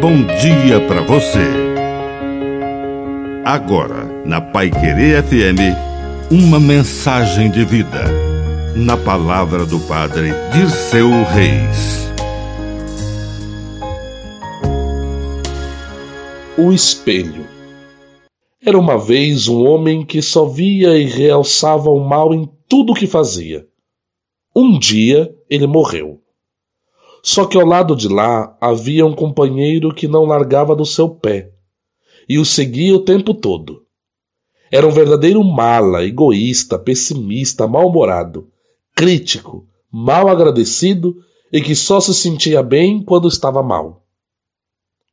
bom dia para você. Agora, na Pai Querer FM, uma mensagem de vida. Na palavra do Padre Dirceu Reis. O espelho. Era uma vez um homem que só via e realçava o mal em tudo o que fazia. Um dia ele morreu. Só que ao lado de lá havia um companheiro que não largava do seu pé e o seguia o tempo todo. Era um verdadeiro mala, egoísta, pessimista, mal-humorado, crítico, mal agradecido e que só se sentia bem quando estava mal.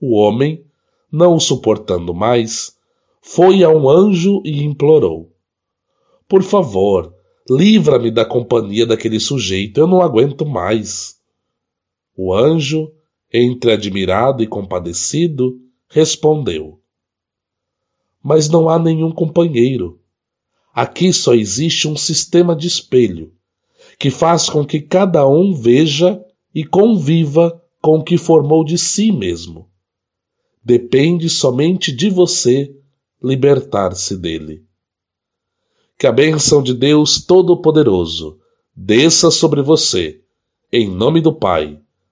O homem, não o suportando mais, foi a um anjo e implorou: Por favor, livra-me da companhia daquele sujeito, eu não aguento mais. O anjo, entre admirado e compadecido, respondeu: Mas não há nenhum companheiro. Aqui só existe um sistema de espelho, que faz com que cada um veja e conviva com o que formou de si mesmo. Depende somente de você libertar-se dele. Que a bênção de Deus Todo-Poderoso desça sobre você, em nome do Pai